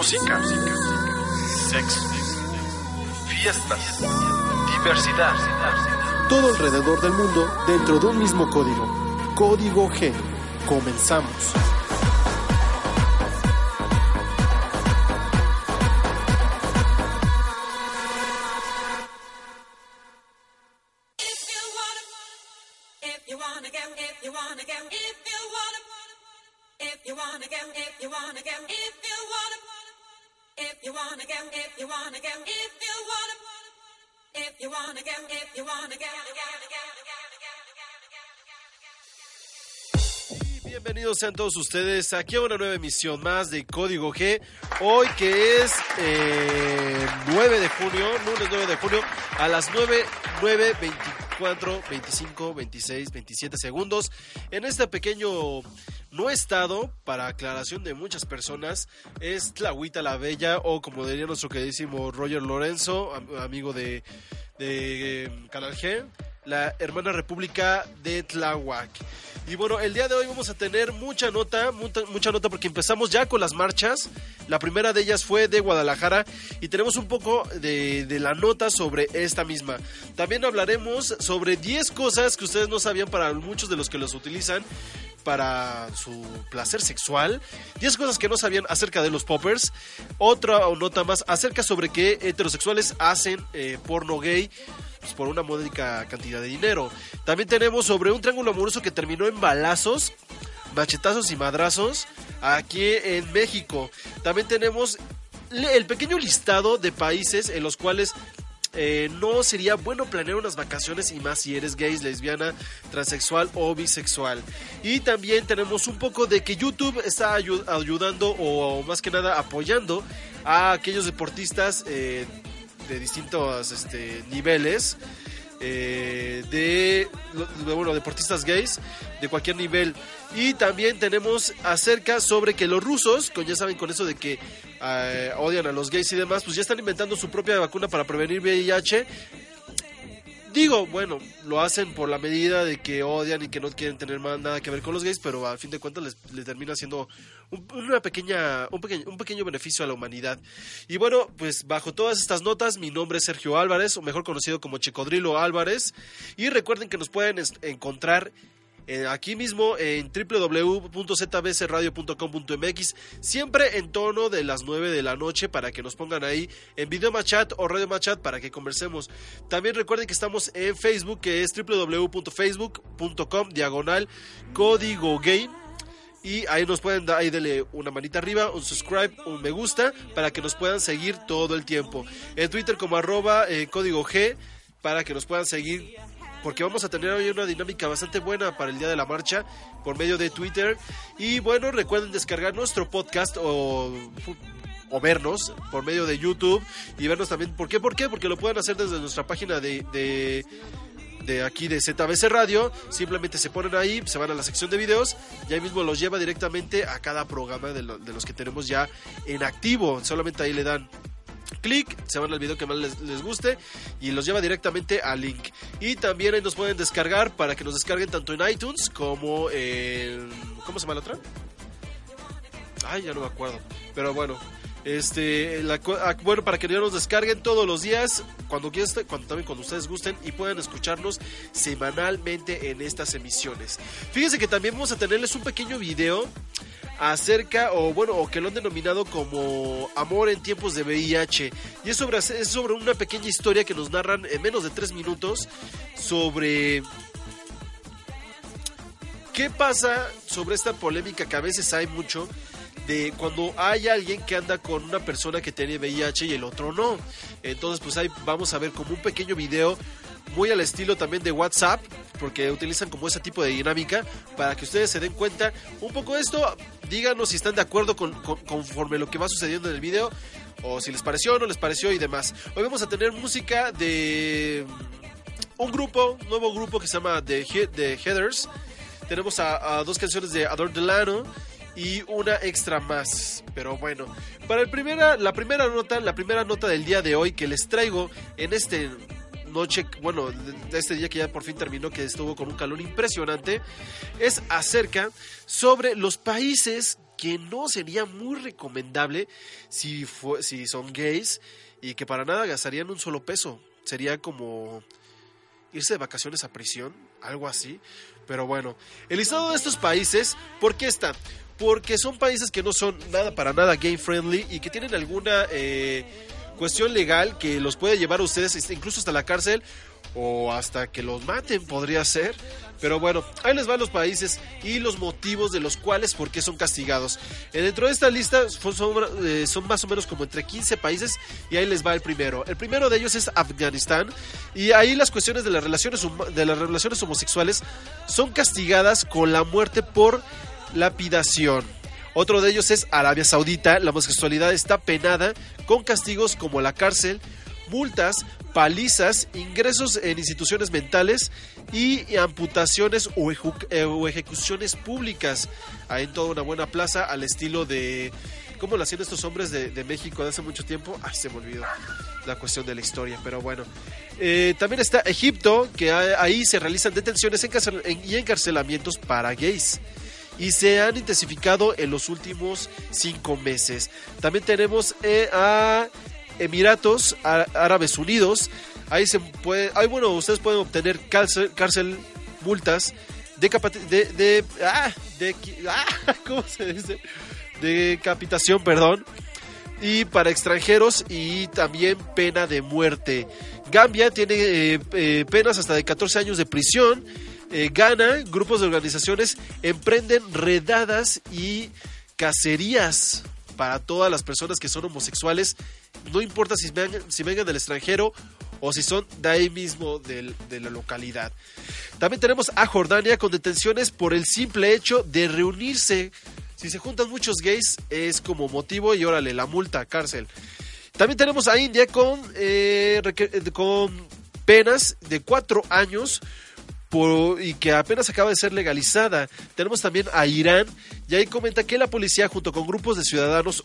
Música, sexo, fiestas, diversidad. Todo alrededor del mundo dentro de un mismo código. Código G. Comenzamos. Y Bienvenidos sean todos ustedes aquí a una nueva emisión más de Código G. Hoy que es eh, 9 de junio, lunes 9 de junio, a las 9, 9, 24, 25, 26, 27 segundos. En este pequeño no estado, para aclaración de muchas personas, es Tlahuita la Bella, o como diría nuestro queridísimo Roger Lorenzo, am- amigo de, de eh, Canal G, la hermana república de Tláhuac. Y bueno, el día de hoy vamos a tener mucha nota, mucha, mucha nota porque empezamos ya con las marchas. La primera de ellas fue de Guadalajara y tenemos un poco de, de la nota sobre esta misma. También hablaremos sobre 10 cosas que ustedes no sabían para muchos de los que los utilizan para su placer sexual. 10 cosas que no sabían acerca de los poppers. Otra nota más acerca sobre que heterosexuales hacen eh, porno gay pues, por una módica cantidad de dinero. También tenemos sobre un triángulo amoroso que terminó en balazos, machetazos y madrazos aquí en México. También tenemos el pequeño listado de países en los cuales eh, no sería bueno planear unas vacaciones y más si eres gay, lesbiana, transexual o bisexual. Y también tenemos un poco de que YouTube está ayu- ayudando o más que nada apoyando a aquellos deportistas eh, de distintos este, niveles. eh, de, bueno, deportistas gays de cualquier nivel y también tenemos acerca sobre que los rusos, con, ya saben con eso de que eh, odian a los gays y demás, pues ya están inventando su propia vacuna para prevenir VIH. Digo, bueno, lo hacen por la medida de que odian y que no quieren tener más nada que ver con los gays, pero al fin de cuentas les, les termina siendo un, una pequeña, un, pequeño, un pequeño beneficio a la humanidad. Y bueno, pues bajo todas estas notas, mi nombre es Sergio Álvarez, o mejor conocido como Chicodrilo Álvarez, y recuerden que nos pueden encontrar aquí mismo en www.zbcradio.com.mx, siempre en tono de las 9 de la noche para que nos pongan ahí en video machat o radio machat para que conversemos. También recuerden que estamos en Facebook, que es www.facebook.com diagonal código game. Y ahí nos pueden dar, ahí denle una manita arriba, un subscribe, un me gusta, para que nos puedan seguir todo el tiempo. En Twitter como arroba eh, código G, para que nos puedan seguir porque vamos a tener hoy una dinámica bastante buena para el día de la marcha por medio de Twitter. Y bueno, recuerden descargar nuestro podcast o, vernos por medio de YouTube y vernos también. ¿Por qué? ¿Por qué? Porque lo pueden hacer desde nuestra página de, de de aquí de ZBC Radio, simplemente se ponen ahí, se van a la sección de videos y ahí mismo los lleva directamente a cada programa de, de los que tenemos ya en activo. Solamente ahí le dan clic, se van al video que más les, guste y los lleva directamente al link. Y también ahí nos pueden descargar para que nos descarguen tanto en iTunes como en... ¿Cómo se llama la otra? Ay, ya no me acuerdo. Pero bueno, este, la ah, bueno, para que ya nos descarguen todos los días, cuando cuando también cuando ustedes gusten y puedan escucharnos semanalmente en estas emisiones. Fíjense que también vamos a tenerles un pequeño video acerca, o bueno, o que lo han denominado como Amor en tiempos de VIH. Y es sobre, es sobre una pequeña historia que nos narran en menos de tres minutos sobre qué pasa sobre esta polémica que a veces hay mucho de cuando hay alguien que anda con una persona que tiene VIH y el otro no. Entonces, pues ahí vamos a ver como un pequeño video muy al estilo también de WhatsApp, porque utilizan como ese tipo de dinámica para que ustedes se den cuenta un poco de esto. díganos si están de acuerdo con, con- conforme lo que va sucediendo en el video o si les pareció o no les pareció y demás. Hoy vamos a tener música de un grupo, nuevo grupo que se llama The, He- The Heathers. Tenemos a, dos canciones de Adore Delano y una extra más. Pero bueno, para el primera, la primera nota, la primera nota del día de hoy que les traigo en este noche, bueno, este día que ya por fin terminó, que estuvo con un calor impresionante, es acerca sobre los países que no sería muy recomendable si, fue- si son gays y que para nada gastarían un solo peso. Sería como irse de vacaciones a prisión, algo así. Pero bueno, el listado de estos países, ¿por qué está? Porque son países que no son nada para nada gay friendly y que tienen alguna eh, cuestión legal que los puede llevar a ustedes este, incluso hasta la cárcel o hasta que los maten podría ser. Pero bueno, ahí les van los países y los motivos de los cuales por qué son castigados. Eh, dentro de esta lista eh, son más o menos como entre 15 países y ahí les va el primero. El primero de ellos es Afganistán y ahí las cuestiones de las relaciones de las relaciones homosexuales son castigadas con la muerte por lapidación. Otro de ellos es Arabia Saudita. La homosexualidad está penada con castigos como la cárcel, multas, palizas, ingresos en instituciones mentales y amputaciones o, eh, ejecuciones públicas. Hay en toda una buena plaza al estilo de... ¿Cómo lo hacían estos hombres de, México de hace mucho tiempo? Ay, se me olvidó la cuestión de la historia, pero bueno. Eh, también está Egipto, que ahí se realizan detenciones y encarcelamientos para gays y se han intensificado en los últimos cinco meses. También tenemos eh, a Emiratos Árabes Unidos. Ahí se puede, ahí bueno, ustedes pueden obtener cárcel, cárcel multas de, de, de, ah, de, ah, ¿cómo se dice? Decapitación, perdón. Y para extranjeros y también pena de muerte. Gambia tiene eh, eh, penas hasta de 14 años de prisión. Eh, Ghana, grupos de organizaciones emprenden redadas y cacerías para todas las personas que son homosexuales. No importa si vengan, si vengan del extranjero o si son de ahí mismo de la localidad. También tenemos a Jordania con detenciones por el simple hecho de reunirse. Si se juntan muchos gays es como motivo y órale, la multa, cárcel. También tenemos a India con, eh, con penas de cuatro años y que apenas acaba de ser legalizada. Tenemos también a Irán y ahí comenta que la policía junto con grupos de ciudadanos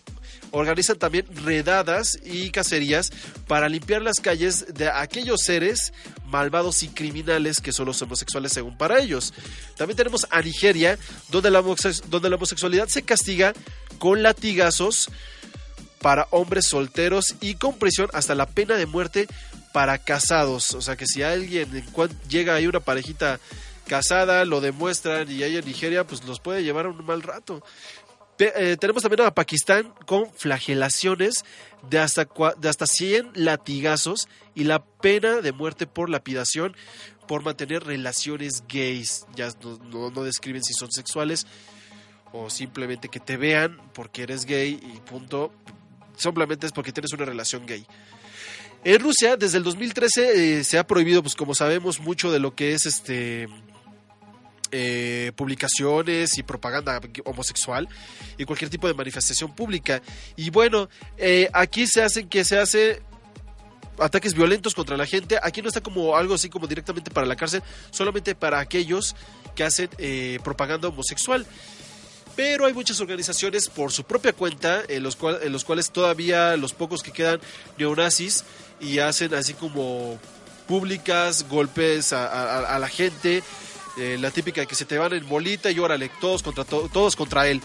organizan también redadas y cacerías para limpiar las calles de aquellos seres malvados y criminales que son los homosexuales según para ellos. También tenemos a Nigeria donde la, donde la homosexualidad se castiga con latigazos para hombres solteros y con prisión hasta la pena de muerte para casados. O sea que si alguien llega ahí una parejita casada, lo demuestran y hay en Nigeria, pues los puede llevar a un mal rato. Eh, tenemos también a Pakistán con flagelaciones de hasta, de hasta 100 latigazos y la pena de muerte por lapidación por mantener relaciones gays. Ya no, no- no describen si son sexuales o simplemente que te vean porque eres gay y punto. Simplemente es porque tienes una relación gay. En Rusia, desde el 2013 eh, se ha prohibido, pues como sabemos, mucho de lo que es este eh, publicaciones y propaganda homosexual y cualquier tipo de manifestación pública. Y bueno, eh, aquí se hacen que se hace ataques violentos contra la gente. Aquí no está como algo así como directamente para la cárcel, solamente para aquellos que hacen eh, propaganda homosexual. Pero hay muchas organizaciones por su propia cuenta, en los, cual- en los cuales todavía los pocos que quedan neonazis y hacen así como públicas, golpes a, la gente, eh, la típica que se te van en bolita y órale, todos contra, to- todos contra él.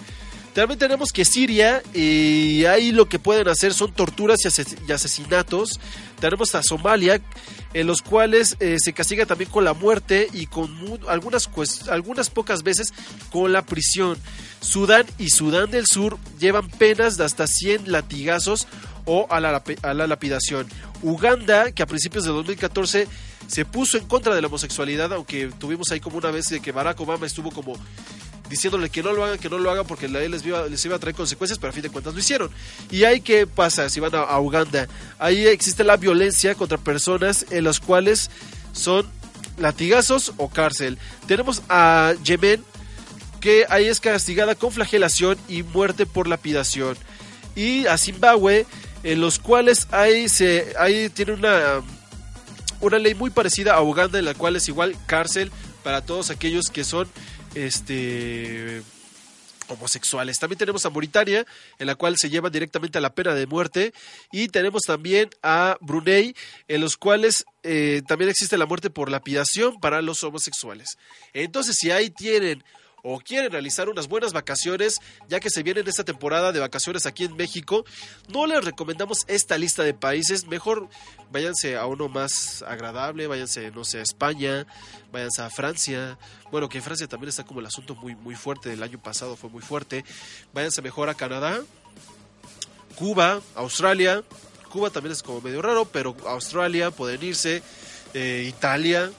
También tenemos que Siria, y ahí lo que pueden hacer son torturas y, ases- y asesinatos. Tenemos a Somalia, en los cuales eh, se castiga también con la muerte y con algunas, algunas pocas veces con la prisión. Sudán y Sudán del Sur llevan penas de hasta 100 latigazos o a la, a la lapidación. Uganda, que a principios de 2014 se puso en contra de la homosexualidad, aunque tuvimos ahí como una vez de que Barack Obama estuvo como diciéndole que no lo hagan, que no lo hagan porque la ley les iba, les iba a traer consecuencias, pero a fin de cuentas lo hicieron. Y ahí qué pasa si van a, a Uganda. Ahí existe la violencia contra personas en las cuales son latigazos o cárcel. Tenemos a Yemen que ahí es castigada con flagelación y muerte por lapidación. Y a Zimbabue, en los cuales ahí, se, ahí tiene una, una ley muy parecida a Uganda, en la cual es igual cárcel para todos aquellos que son este homosexuales. También tenemos a Mauritania, en la cual se llevan directamente a la pena de muerte. Y tenemos también a Brunei, en los cuales eh, también existe la muerte por lapidación para los homosexuales. Entonces, si ahí tienen o quieren realizar unas buenas vacaciones, ya que se viene esta temporada de vacaciones aquí en México, no les recomendamos esta lista de países. Mejor váyanse a uno más agradable, váyanse, no sé, a España, váyanse a Francia. Bueno, que en Francia también está como el asunto muy, muy fuerte, del año pasado fue muy fuerte. Váyanse mejor a Canadá, Cuba, Australia. Cuba también es como medio raro, pero Australia pueden irse, eh, Italia.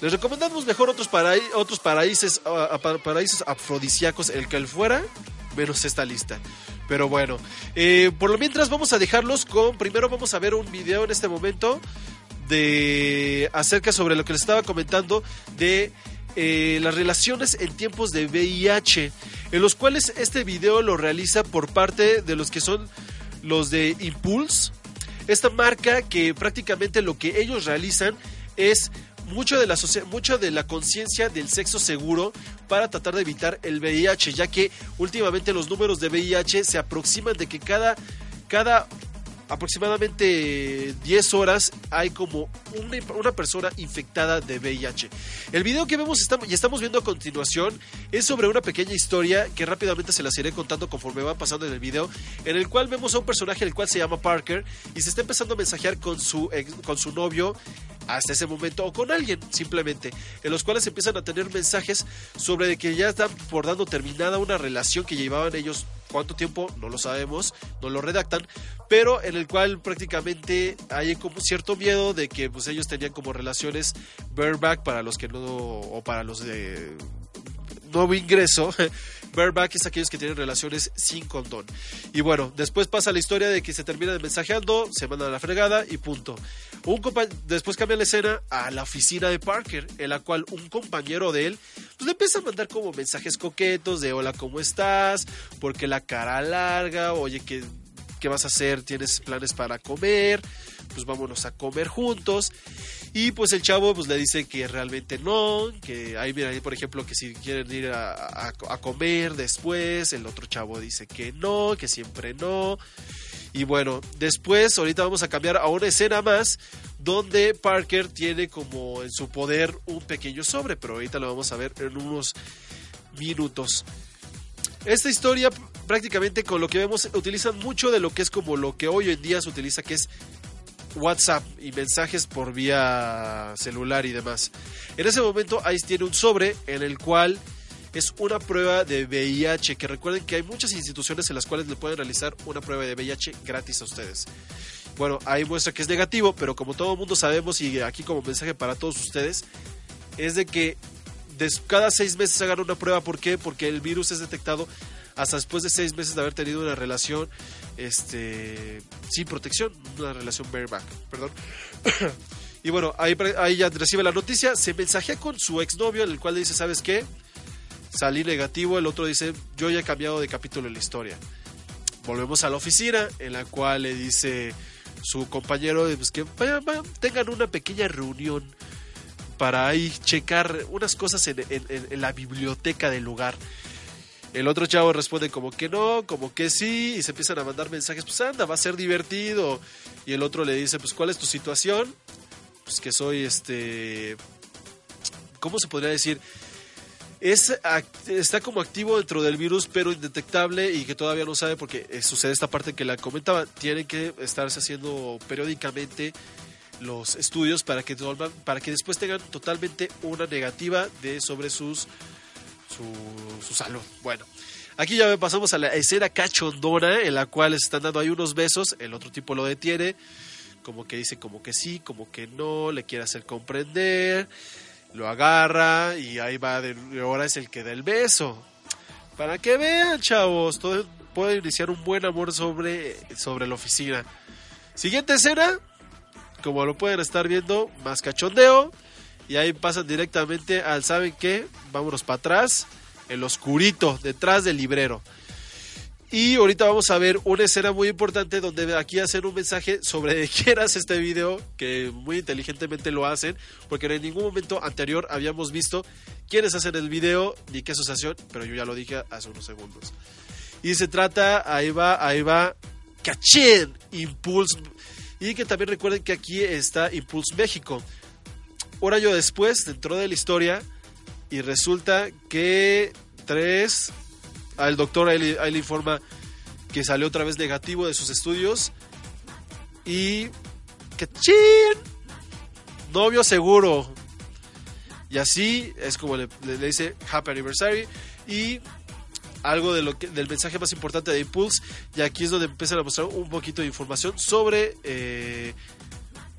Les recomendamos mejor otros, paraí- otros paraísos, ah, ah, pa- paraísos afrodisíacos, el que él fuera, menos esta lista. Pero bueno, eh, por lo mientras vamos a dejarlos con, primero vamos a ver un video en este momento de acerca sobre lo que les estaba comentando de eh, las relaciones en tiempos de VIH, en los cuales este video lo realiza por parte de los que son los de Impulse, esta marca que prácticamente lo que ellos realizan es mucho de la mucho de la conciencia del sexo seguro para tratar de evitar el VIH, ya que últimamente los números de VIH se aproximan de que cada cada aproximadamente 10 horas hay como una, persona infectada de VIH. El video que vemos y estamos viendo a continuación es sobre una pequeña historia que rápidamente se las iré contando conforme va pasando en el video, en el cual vemos a un personaje el cual se llama Parker y se está empezando a mensajear con su, con su novio hasta ese momento o con alguien simplemente, en los cuales empiezan a tener mensajes sobre que ya están por dando terminada una relación que llevaban ellos cuánto tiempo no lo sabemos, no lo redactan, pero en el cual prácticamente hay como cierto miedo de que pues ellos tenían como relaciones bareback para los que no o para los de nuevo ingreso. Bareback es aquellos que tienen relaciones sin condón. Y bueno, después pasa la historia de que se termina de mensajeando, se mandan a la fregada y punto. Un después cambia la escena a la oficina de Parker, en la cual un compañero de él pues, le empieza a mandar como mensajes coquetos de hola, ¿cómo estás? Porque la cara larga, oye, ¿qué, qué vas a hacer? ¿Tienes planes para comer? Pues vámonos a comer juntos. Y pues el chavo pues le dice que realmente no, que ahí mira, por ejemplo, que si quieren ir a- a comer después, el otro chavo dice que no, que siempre no. Y bueno, después ahorita vamos a cambiar a una escena más donde Parker tiene como en su poder un pequeño sobre, pero ahorita lo vamos a ver en unos minutos. Esta historia prácticamente con lo que vemos utilizan mucho de lo que es como lo que hoy en día se utiliza que es WhatsApp y mensajes por vía celular y demás. En ese momento Ice tiene un sobre en el cual es una prueba de VIH, que recuerden que hay muchas instituciones en las cuales le pueden realizar una prueba de VIH gratis a ustedes. Bueno, ahí muestra que es negativo, pero como todo el mundo sabemos y aquí como mensaje para todos ustedes, es de que cada seis meses hagan una prueba. ¿Por qué? Porque el virus es detectado hasta después de seis meses de haber tenido una relación este, sin protección, una relación bareback, perdón. y bueno, ahí, ahí ya recibe la noticia, se mensajea con su exnovio, el cual le dice, ¿sabes qué? Salí negativo, el otro dice, yo ya he cambiado de capítulo en la historia. Volvemos a la oficina, en la cual le dice su compañero pues, que tengan una pequeña reunión para ahí checar unas cosas en la biblioteca del lugar. El otro chavo responde como que no, como que sí, y se empiezan a mandar mensajes, pues anda, va a ser divertido. Y el otro le dice, pues ¿cuál es tu situación? Pues que soy este... ¿Cómo se podría decir? Es, está como activo dentro del virus, pero indetectable y que todavía no sabe porque eh, sucede esta parte que la comentaba. Tienen que estarse haciendo periódicamente los estudios para que, para que después tengan totalmente una negativa de sobre sus su, salud. Bueno, aquí ya pasamos a la escena cachondona en la cual se están dando ahí unos besos, el otro tipo lo detiene, como que dice como que sí, como que no, le quiere hacer comprender, lo agarra y ahí va, de, ahora es el que da el beso. Para que vean, chavos, todo puede iniciar un buen amor sobre, sobre la oficina. Siguiente escena, como lo pueden estar viendo, más cachondeo. Y ahí pasan directamente al, ¿saben qué? Vámonos para atrás. el oscurito, detrás del librero. Y ahorita vamos a ver una escena muy importante donde aquí hacen un mensaje sobre quién hace este video, que muy inteligentemente lo hacen, porque en ningún momento anterior habíamos visto quiénes hacen el video ni qué asociación, pero yo ya lo dije hace unos segundos. Y se trata, ahí va, ahí va, Cachín, Impulse. Y que también recuerden que aquí está Impulse México. Un año después, dentro de la historia, y resulta que tres al doctor ahí, le- informa que salió otra vez negativo de sus estudios y que chin novio seguro. Y así es como le, dice happy anniversary y algo del mensaje más importante de Impulse y aquí es donde empiezan a mostrar un poquito de información sobre eh,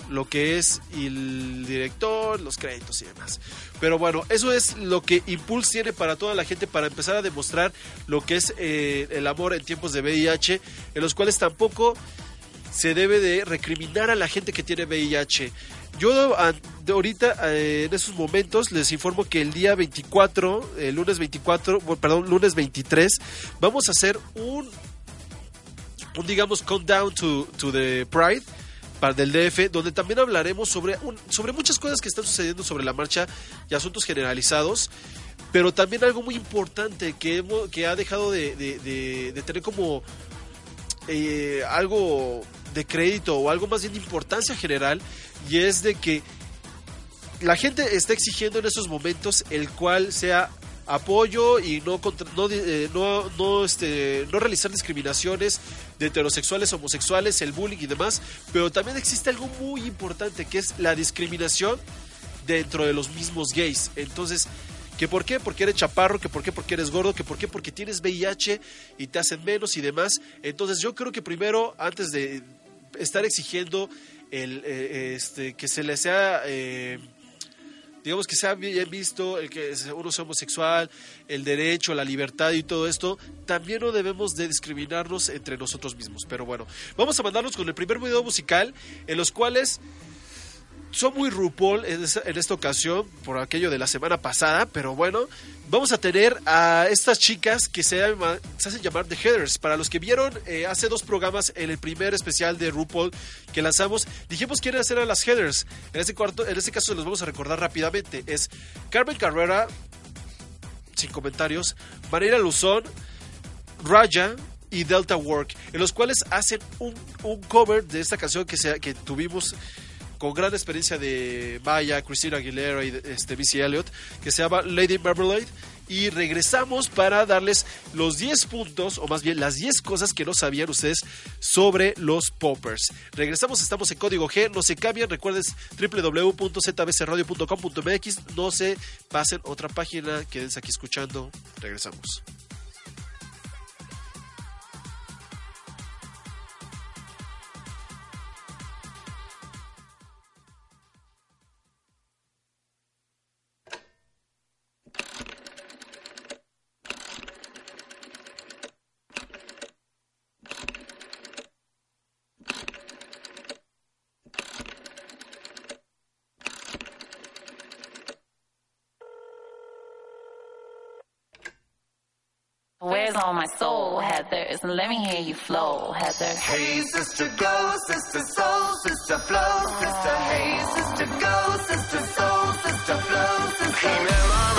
lo que es el director, los créditos y demás. Pero bueno, eso es lo que Impulse tiene para toda la gente para empezar a demostrar lo que es eh, el amor en tiempos de VIH, en los cuales tampoco se debe de recriminar a la gente que tiene VIH. Yo ahorita, eh, en esos momentos, les informo que el día 24, el lunes 24, bueno, perdón, lunes 23, vamos a hacer un, un digamos, countdown to, to the Pride para del DF, donde también hablaremos sobre, un- sobre muchas cosas que están sucediendo sobre la marcha y asuntos generalizados, pero también algo muy importante que, hemos- que ha dejado de, de- de- tener como eh, algo de crédito o algo más bien de importancia general, y es de que la gente está exigiendo en estos momentos el cual sea apoyo y no contra- no, eh, no, no, este, no realizar discriminaciones de heterosexuales, homosexuales, el bullying y demás, pero también existe algo muy importante que es la discriminación dentro de los mismos gays. Entonces, ¿que por qué? Porque eres chaparro, que por qué? Porque eres gordo, que por qué? Porque tienes VIH y te hacen menos y demás. Entonces, yo creo que primero, antes de estar exigiendo el, eh, este, que se le sea... eh, digamos que se ha visto el que uno sea homosexual, el derecho, la libertad y todo esto, también no debemos de discriminarnos entre nosotros mismos. Pero bueno, vamos a mandarnos con el primer video musical en los cuales son muy RuPaul en, esta ocasión por aquello de la semana pasada, pero bueno, vamos a tener a estas chicas que se, hacen llamar The Headers. Para los que vieron eh, hace dos programas en el primer especial de RuPaul que lanzamos, dijimos quiénes eran las Headers. En este, cuarto, en este caso los vamos a recordar rápidamente. Es Carmen Carrera, sin comentarios, Mariela Luzón, Raya y Delta Work, en los cuales hacen un, un cover de esta canción que, se, que tuvimos con gran experiencia de Maya, Christina Aguilera y este, Missy Elliott, que se llama Lady Marmalade. Y regresamos para darles los 10 puntos, o más bien las 10 cosas que no sabían ustedes sobre los poppers. Regresamos, estamos en código G, no se cambien, recuerden www.zbcradio.com.mx, no se pasen otra página, quédense aquí escuchando, regresamos. Soul, Heather. And let me hear you flow, Heather. Hey, sister, go, sister, soul, sister, flow, sister. Hey, sister, go, sister, soul, sister, flow, sister. Marmalade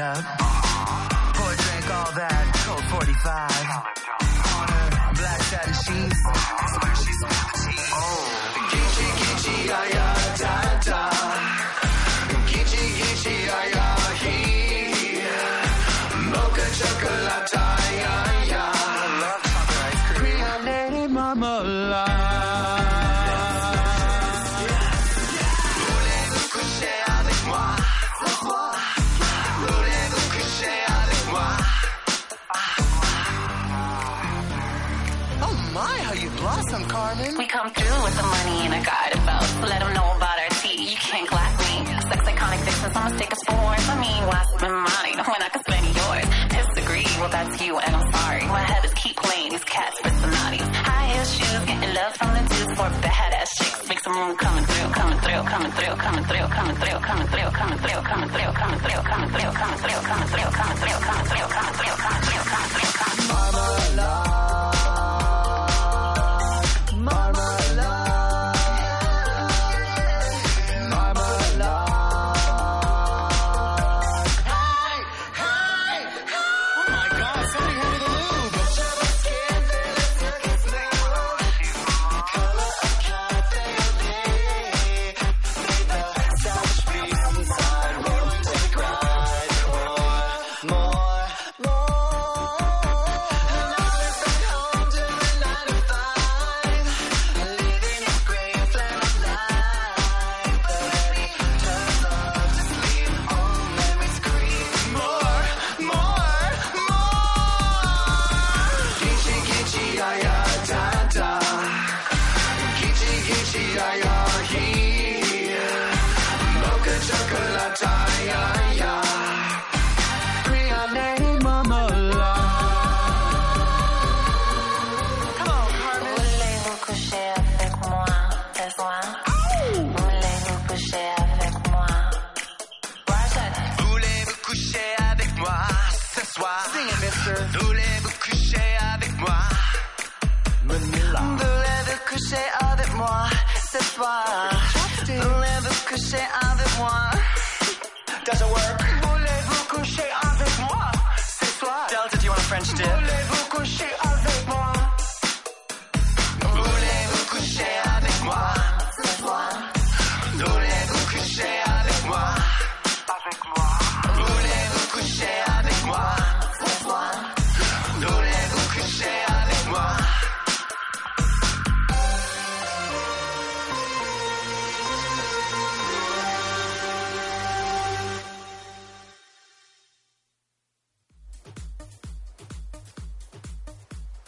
love. come, 流干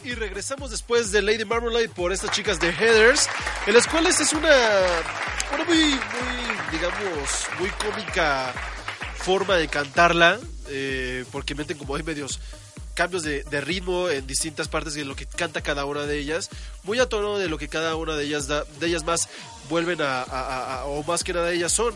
Y regresamos después de Lady Marmalade por estas chicas de Heathers, en las cuales es una, muy, muy, digamos, muy cómica forma de cantarla, eh, porque meten como hay medios cambios de, ritmo en distintas partes de lo que canta cada una de ellas, muy a tono de lo que cada una de ellas da, de ellas más vuelven a- a- o más que nada ellas son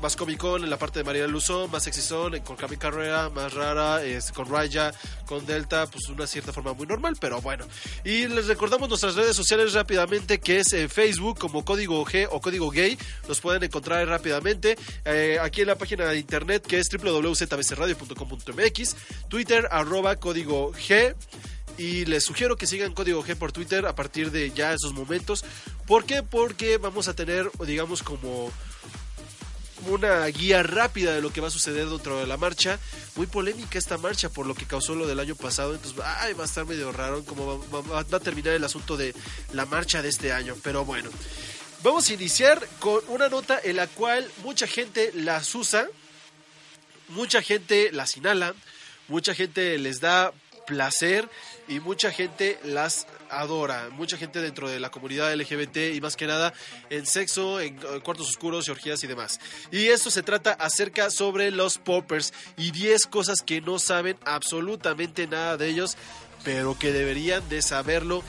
más comicón en la parte de María Luzón, más sexyzón con Cami Carrera, más rara, con Raya, con Delta, pues una cierta forma muy normal, pero bueno. Y les recordamos nuestras redes sociales rápidamente, que es eh, Facebook como Código G o Código Gay, los pueden encontrar rápidamente. Eh, aquí en la página de internet que es www.zbcradio.com.mx, Twitter arroba Código G. Y les sugiero que sigan Código G por Twitter a partir de ya esos momentos. ¿Por qué? Porque vamos a tener, digamos, como una guía rápida de lo que va a suceder dentro de la marcha. Muy polémica esta marcha por lo que causó lo del año pasado. Entonces, ay, va a estar medio raro cómo va, va- va a terminar el asunto de la marcha de este año. Pero bueno, vamos a iniciar con una nota en la cual mucha gente las usa, mucha gente las inhala, mucha gente les da placer y mucha gente las adora. Mucha gente dentro de la comunidad LGBT y más que nada en sexo, en eh, cuartos oscuros, orgías y demás. Y esto se trata acerca sobre los poppers y 10 cosas que no saben absolutamente nada de ellos, pero que deberían de saberlo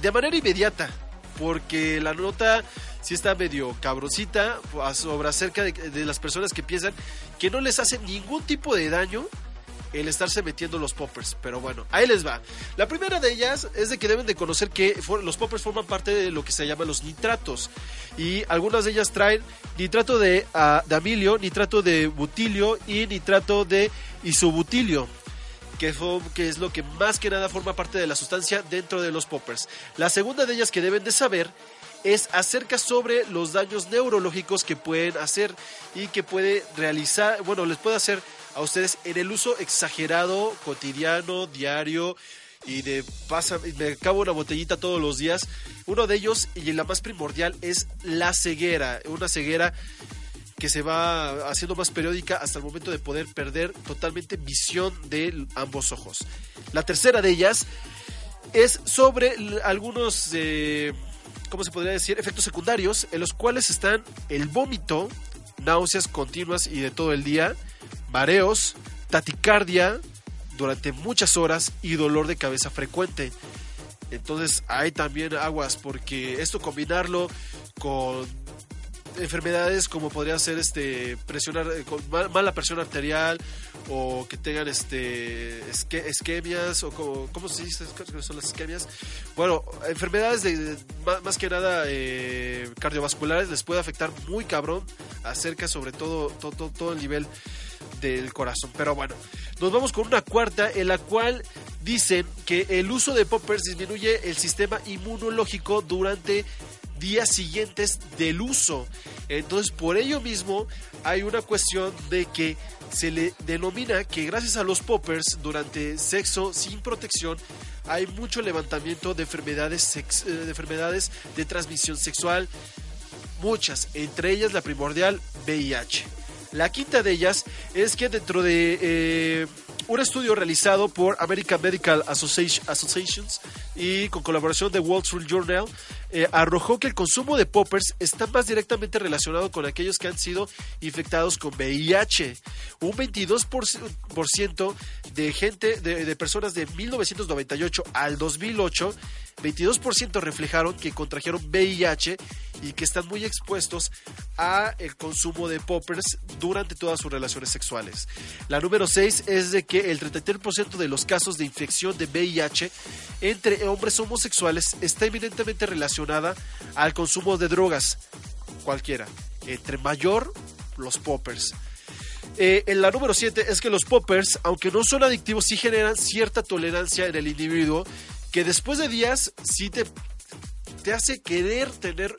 de manera inmediata. Porque la nota sí está medio cabroncita a- sobre acerca de, de las personas que piensan que no les hace ningún tipo de daño el estarse metiendo los poppers. Pero bueno, ahí les va. La primera de ellas es de que deben de conocer que los poppers forman parte de lo que se llama los nitratos. Y algunas de ellas traen nitrato de, ah, de amilio, nitrato de butilio y nitrato de isobutilio. Que, que es lo que más que nada forma parte de la sustancia dentro de los poppers. La segunda de ellas que deben de saber es acerca sobre los daños neurológicos que pueden hacer y que puede realizar, bueno, les puede hacer a ustedes en el uso exagerado, cotidiano, diario y de me acabo una botellita todos los días. Uno de ellos y la más primordial es la ceguera, una ceguera que se va haciendo más periódica hasta el momento de poder perder totalmente visión de ambos ojos. La tercera de ellas es sobre algunos, eh, ¿cómo se podría decir? Efectos secundarios, en los cuales están el vómito, náuseas continuas y de todo el día, mareos, taticardia durante muchas horas y dolor de cabeza frecuente. Entonces hay también aguas porque esto combinarlo con enfermedades como podría ser este presionar eh, mala presión arterial o que tengan este o como, cómo se dice ¿Qué son las isquemias bueno enfermedades de, más que nada eh, cardiovasculares les puede afectar muy cabrón acerca sobre todo, todo, todo el nivel del corazón. Pero bueno nos vamos con una cuarta en la cual dicen que el uso de poppers disminuye el sistema inmunológico durante días siguientes del uso. Entonces, por ello mismo, hay una cuestión de que se le denomina que gracias a los poppers durante sexo sin protección hay mucho levantamiento de enfermedades, eh, de enfermedades de transmisión sexual, muchas, entre ellas la primordial VIH. La quinta de ellas es que dentro de eh, un estudio realizado por American Medical Association, Associations y con colaboración de Wall Street Journal, eh, arrojó que el consumo de poppers está más directamente relacionado con aquellos que han sido infectados con VIH. Un 22% de gente, de, personas de 1998 al 2008, 22% reflejaron que contrajeron VIH y que están muy expuestos a el consumo de poppers durante todas sus relaciones sexuales. La número 6 es de que el 33% de los casos de infección de VIH entre hombres homosexuales está evidentemente relacionada al consumo de drogas, cualquiera. Entre mayor, los poppers. Eh, en la número 7 es que los poppers, aunque no son adictivos, sí generan cierta tolerancia en el individuo que después de días sí te, te hace querer tener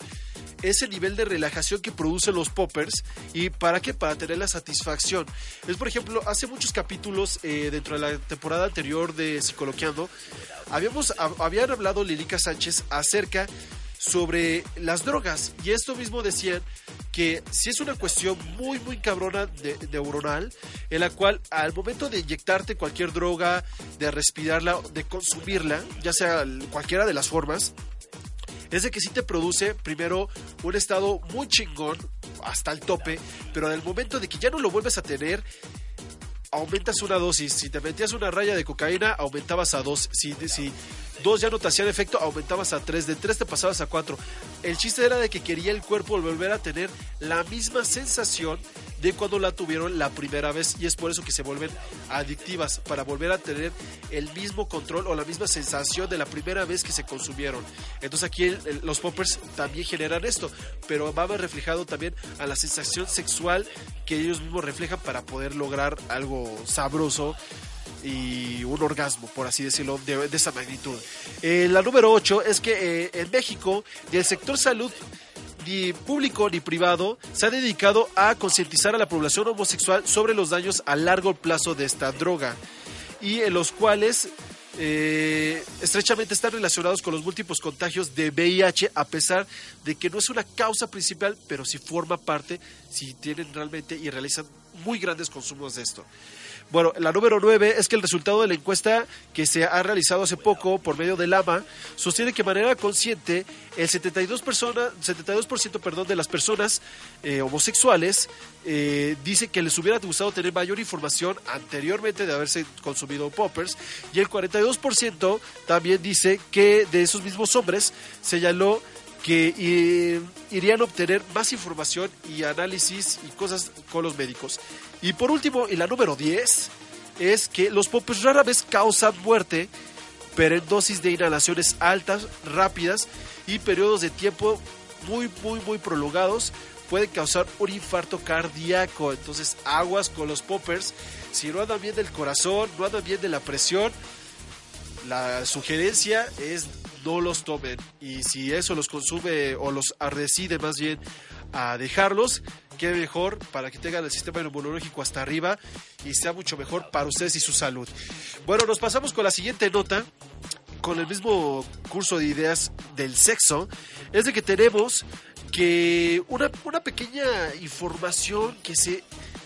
ese nivel de relajación que producen los poppers y para qué para tener la satisfacción. Es por ejemplo hace muchos capítulos eh, dentro de la temporada anterior de Psicoloqueando habíamos hab- habían hablado Lilica Sánchez acerca sobre las drogas y esto mismo decían que si es una cuestión muy muy cabrona de, neuronal en la cual al momento de inyectarte cualquier droga de respirarla de consumirla ya sea cualquiera de las formas es de que sí te produce primero un estado muy chingón hasta el tope, pero en el momento de que ya no lo vuelves a tener, aumentas una dosis. Si te metías una raya de cocaína, aumentabas a dos. Si, si dos ya no te hacían efecto, aumentabas a tres. De tres te pasabas a cuatro. El chiste era de que quería el cuerpo volver a tener la misma sensación de cuando la tuvieron la primera vez y es por eso que se vuelven adictivas para volver a tener el mismo control o la misma sensación de la primera vez que se consumieron. Entonces aquí los poppers también generan esto, pero va reflejado también a la sensación sexual que ellos mismos reflejan para poder lograr algo sabroso y un orgasmo, por así decirlo, de, de esa magnitud. Eh, la número 8 es que eh, en México, del sector salud, ni público ni privado, se ha dedicado a concientizar a la población homosexual sobre los daños a largo plazo de esta droga, y en los cuales eh, estrechamente están relacionados con los múltiples contagios de VIH, a pesar de que no es una causa principal, pero sí forma parte, si tienen realmente y realizan muy grandes consumos de esto. Bueno, la número 9 es que el resultado de la encuesta que se ha realizado hace poco por medio del AMA sostiene que de manera consciente el 72%, persona, 72% perdón, de las personas eh, homosexuales eh, dice que les hubiera gustado tener mayor información anteriormente de haberse consumido poppers y el 42% también dice que de esos mismos hombres señaló que eh, irían a obtener más información y análisis y cosas con los médicos. Y por último, y la número 10, es que los poppers rara vez causan muerte, pero en dosis de inhalaciones altas, rápidas y periodos de tiempo muy, muy, muy prolongados pueden causar un infarto cardíaco. Entonces, aguas con los poppers. Si no andan bien del corazón, no andan bien de la presión, la sugerencia es no los tomen. Y si eso los consume o los decide más bien a dejarlos, qué mejor para que tengan el sistema inmunológico hasta arriba y sea mucho mejor para ustedes y su salud. Bueno, nos pasamos con la siguiente nota. Con el mismo curso de ideas del sexo, es de que tenemos que una, una pequeña información que se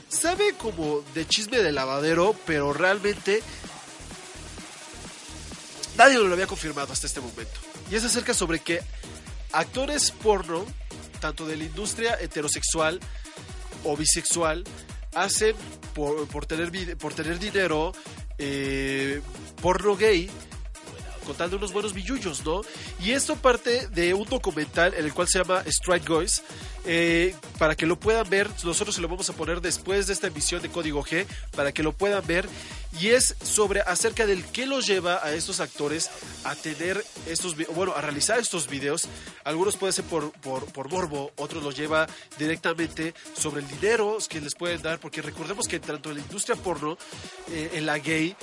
sabe como de chisme de lavadero, pero realmente nadie lo había confirmado hasta este momento. Y es acerca sobre que actores porno, tanto de la industria heterosexual o bisexual, hacen por, por tener, por tener dinero eh, porno gay con tal de unos buenos billullos, ¿no? Y esto parte de un documental en el cual se llama Strike Guys, eh, para que lo puedan ver, nosotros se lo vamos a poner después de esta emisión de Código G, para que lo puedan ver, y es sobre acerca del qué los lleva a estos actores a tener estos, bueno, a realizar estos videos. Algunos pueden ser por, por, por morbo, otros los lleva directamente sobre el dinero que les pueden dar, porque recordemos que tanto en la industria porno, eh, en la gay,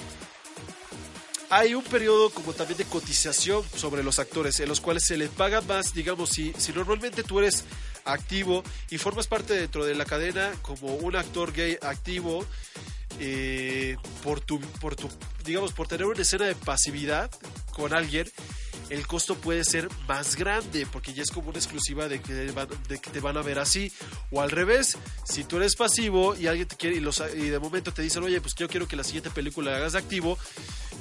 hay un periodo como también de cotización sobre los actores, en los cuales se les paga más, digamos, si, si normalmente tú eres activo y formas parte dentro de la cadena como un actor gay activo, eh, por tu, por tu, digamos, por tener una escena de pasividad con alguien, el costo puede ser más grande porque ya es como una exclusiva de que, de que te van a ver así. O al revés, si tú eres pasivo y alguien te quiere y, los, y de momento te dicen, oye, pues yo quiero que la siguiente película la hagas de activo,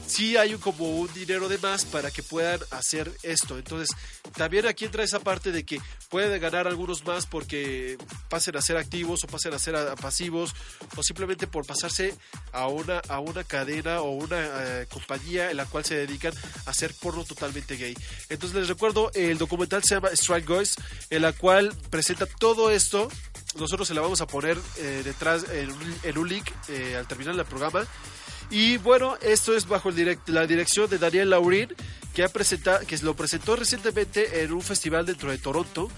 sí hay como un dinero de más para que puedan hacer esto. Entonces, también aquí entra esa parte de que pueden ganar algunos más porque pasen a ser activos o pasen a ser a- pasivos o simplemente por pasarse a una, a una cadena o una eh, compañía en la cual se dedican a hacer porno totalmente gay. Entonces les recuerdo, el documental se llama Strike Guys, en la cual presenta todo esto. Nosotros se la vamos a poner eh, detrás en un, en link eh, al terminar el programa. Y bueno, esto es bajo la dirección de Daniel Laurín, que, ha presenta- que lo presentó recientemente en un festival dentro de Toronto,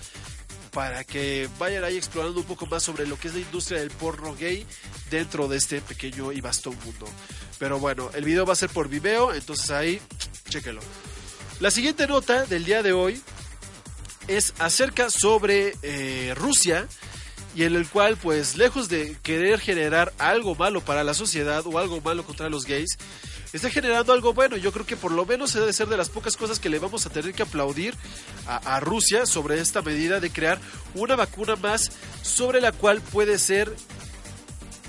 para que vayan ahí explorando un poco más sobre lo que es la industria del porno gay dentro de este pequeño y vasto mundo. Pero bueno, el video va a ser por Vimeo, entonces ahí, chéquelo. La siguiente nota del día de hoy es acerca sobre eh, Rusia y en el cual pues lejos de querer generar algo malo para la sociedad o algo malo contra los gays, está generando algo bueno. Yo creo que por lo menos debe ser de las pocas cosas que le vamos a tener que aplaudir a, a Rusia sobre esta medida de crear una vacuna más sobre la cual puede ser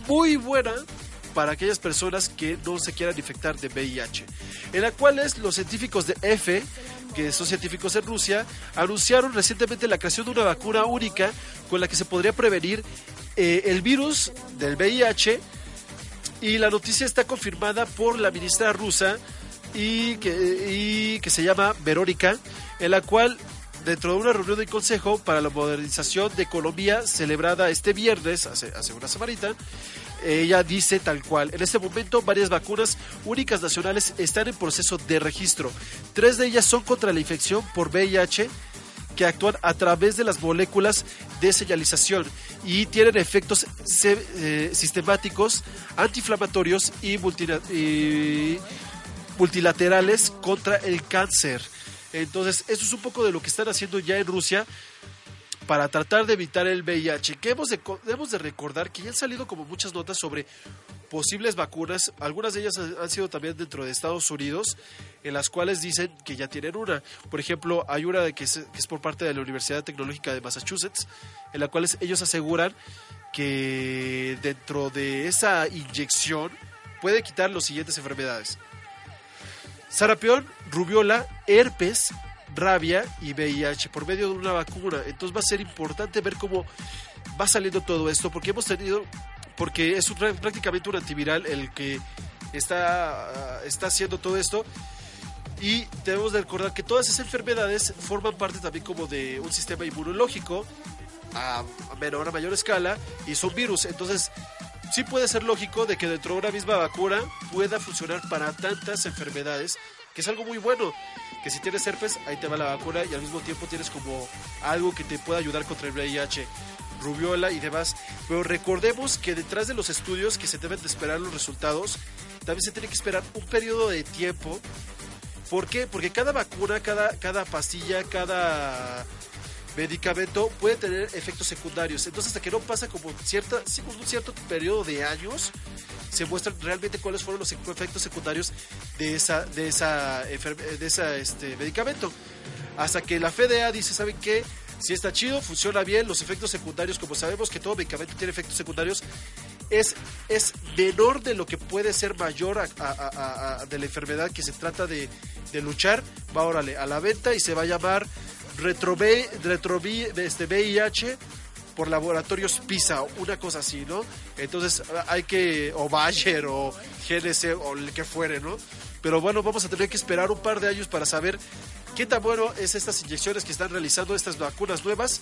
muy buena para aquellas personas que no se quieran infectar de VIH, en la cual los científicos de EFE, que son científicos en Rusia, anunciaron recientemente la creación de una vacuna única con la que se podría prevenir eh, el virus del VIH y la noticia está confirmada por la ministra rusa y que, y que se llama Verónica, en la cual dentro de una reunión del Consejo para la Modernización de Economía celebrada este viernes, hace, hace una semanita, ella dice tal cual, en este momento varias vacunas únicas nacionales están en proceso de registro. Tres de ellas son contra la infección por VIH que actúan a través de las moléculas de señalización y tienen efectos eh, sistemáticos, antiinflamatorios y multilaterales contra el cáncer. Entonces, eso es un poco de lo que están haciendo ya en Rusia para tratar de evitar el VIH. Que hemos de, debemos de recordar que ya han salido como muchas notas sobre posibles vacunas. Algunas de ellas han sido también dentro de Estados Unidos, en las cuales dicen que ya tienen una. Por ejemplo, hay una que es, que es por parte de la Universidad Tecnológica de Massachusetts, en la cual ellos aseguran que dentro de esa inyección puede quitar las siguientes enfermedades. Sarapión, rubiola, herpes, rabia y VIH por medio de una vacuna. Entonces va a ser importante ver cómo va saliendo todo esto, porque hemos tenido, porque es un- prácticamente un antiviral el que está, está haciendo todo esto. Y debemos de recordar que todas esas enfermedades forman parte también como de un sistema inmunológico a a menor a mayor escala y son virus. Entonces, sí puede ser lógico de que dentro de una misma vacuna pueda funcionar para tantas enfermedades, que es algo muy bueno. Que si tienes herpes, ahí te va la vacuna y al mismo tiempo tienes como algo que te pueda ayudar contra el VIH, rubiola y demás. Pero recordemos que detrás de los estudios que se deben de esperar los resultados, también se tiene que esperar un periodo de tiempo. ¿Por qué? Porque cada vacuna, cada, cada pastilla, cada medicamento puede tener efectos secundarios. Entonces, hasta que no pasa como cierta, un cierto periodo de años, se muestran realmente cuáles fueron los efectos secundarios de esa, de esa, de esa este, medicamento. Hasta que la FDA dice, ¿saben qué? Si está chido, funciona bien, los efectos secundarios, como sabemos que todo medicamento tiene efectos secundarios, es, es menor de lo que puede ser mayor a- a- a- de la enfermedad que se trata de, de luchar, va órale, a la venta y se va a llamar retrovi, retrovi, este VIH por laboratorios PISA, una cosa así, ¿no? Entonces hay que, o Bayer o GNC o el que fuere, ¿no? Pero bueno, vamos a tener que esperar un par de años para saber qué tan bueno es estas inyecciones que están realizando estas vacunas nuevas.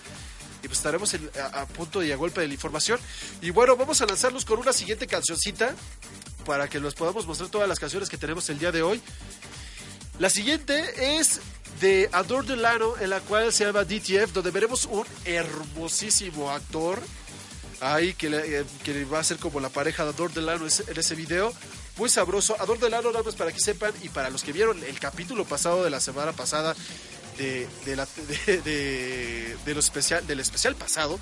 Y pues estaremos a, punto y a golpe de la información. Y bueno, vamos a lanzarlos con una siguiente cancioncita para que les podamos mostrar todas las canciones que tenemos el día de hoy. La siguiente es de Adore Delano, en la cual se llama DTF, donde veremos un hermosísimo actor ahí que, le- eh, que va a ser como la pareja de Adore Delano en ese video. Muy sabroso. Adore Delano, nada más para que sepan, y para los que vieron el capítulo pasado de la semana pasada de, de de, lo especial, del especial pasado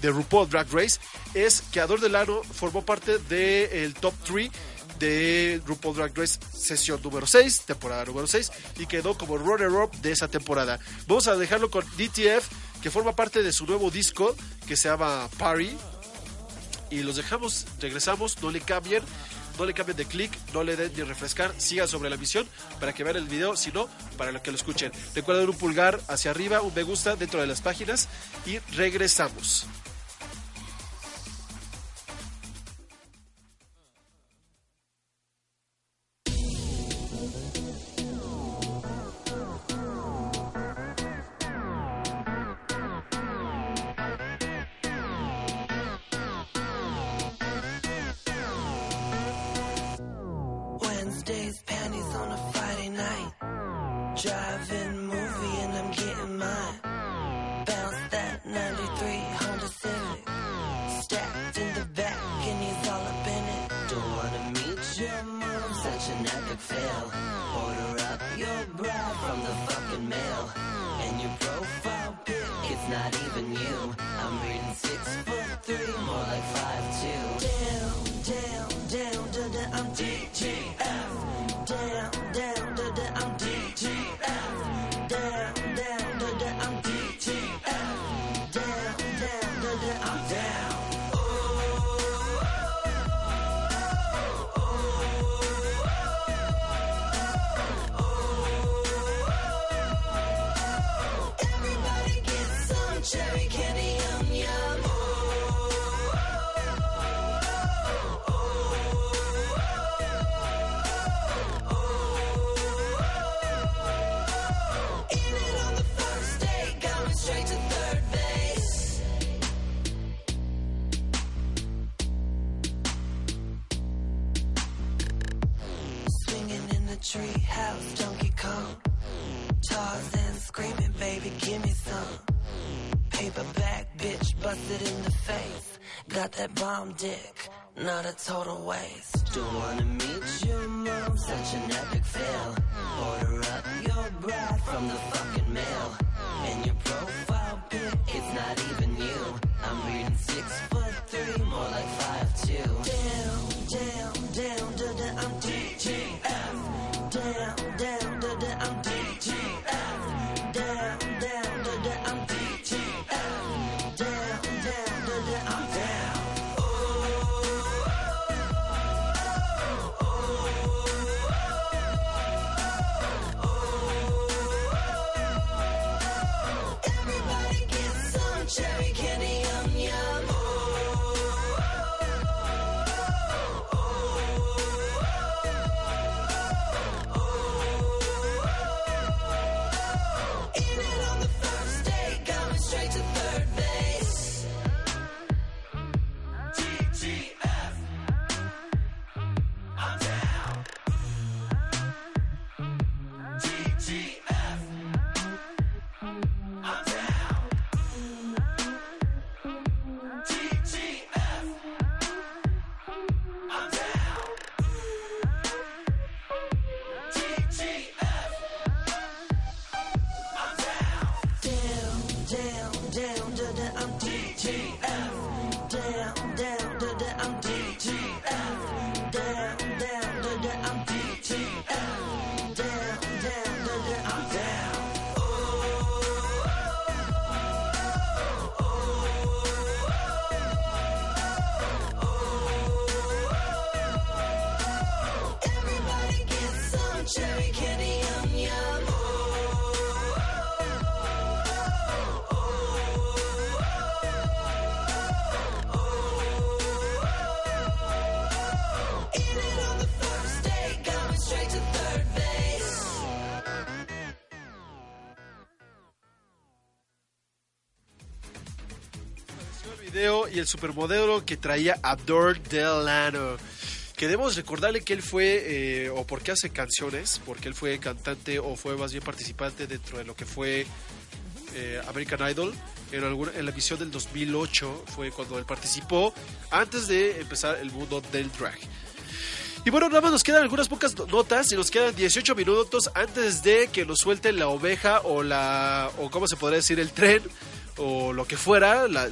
de RuPaul Drag Race, es que Adore Delano formó parte del top 3 de RuPaul Drag Race sesión número 6, temporada número 6, y quedó como runner-up de esa temporada. Vamos a dejarlo con DTF, que forma parte de su nuevo disco, que se llama Party, y los dejamos, regresamos, no le cambien, no le cambien de clic, no le den ni refrescar, sigan sobre la misión para que vean el video, si no, para que lo escuchen. Recuerden un pulgar hacia arriba, un me gusta dentro de las páginas y regresamos. I'm down. Dick, not a total waste. Wanna el supermodelo que traía a Dor Delano. Que debemos recordarle que él fue, eh, o porque hace canciones, porque él fue cantante o fue más bien participante dentro de lo que fue eh, American Idol. En, en la edición del 2008 fue cuando él participó antes de empezar el mundo del drag. Y bueno, nada más nos quedan algunas pocas no- notas y nos quedan 18 minutos antes de que nos suelten la oveja o la o cómo se podría decir el tren o lo que fuera, la-